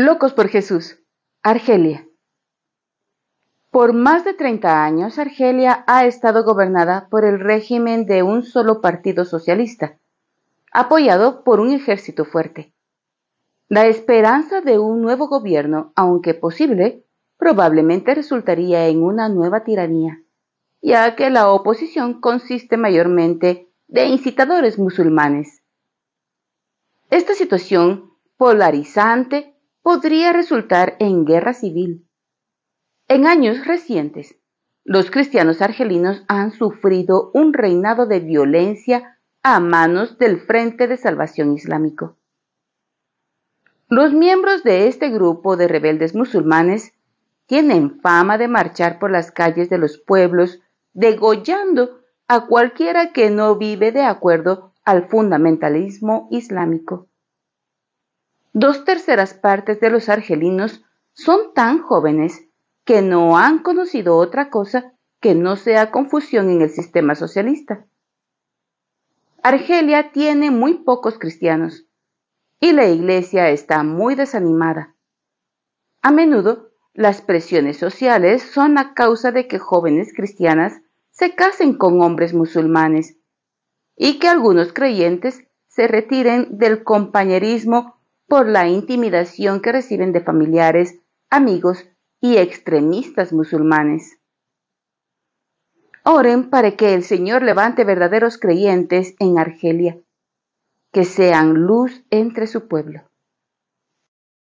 Locos por Jesús, Argelia. Por más de 30 años, Argelia ha estado gobernada por el régimen de un solo partido socialista, apoyado por un ejército fuerte. La esperanza de un nuevo gobierno, aunque posible, probablemente resultaría en una nueva tiranía, ya que la oposición consiste mayormente de incitadores musulmanes. Esta situación polarizante podría resultar en guerra civil. En años recientes, los cristianos argelinos han sufrido un reinado de violencia a manos del Frente de Salvación Islámico. Los miembros de este grupo de rebeldes musulmanes tienen fama de marchar por las calles de los pueblos degollando a cualquiera que no vive de acuerdo al fundamentalismo islámico. Dos terceras partes de los argelinos son tan jóvenes que no han conocido otra cosa que no sea confusión en el sistema socialista. Argelia tiene muy pocos cristianos y la iglesia está muy desanimada. A menudo las presiones sociales son a causa de que jóvenes cristianas se casen con hombres musulmanes y que algunos creyentes se retiren del compañerismo por la intimidación que reciben de familiares, amigos y extremistas musulmanes. Oren para que el Señor levante verdaderos creyentes en Argelia, que sean luz entre su pueblo.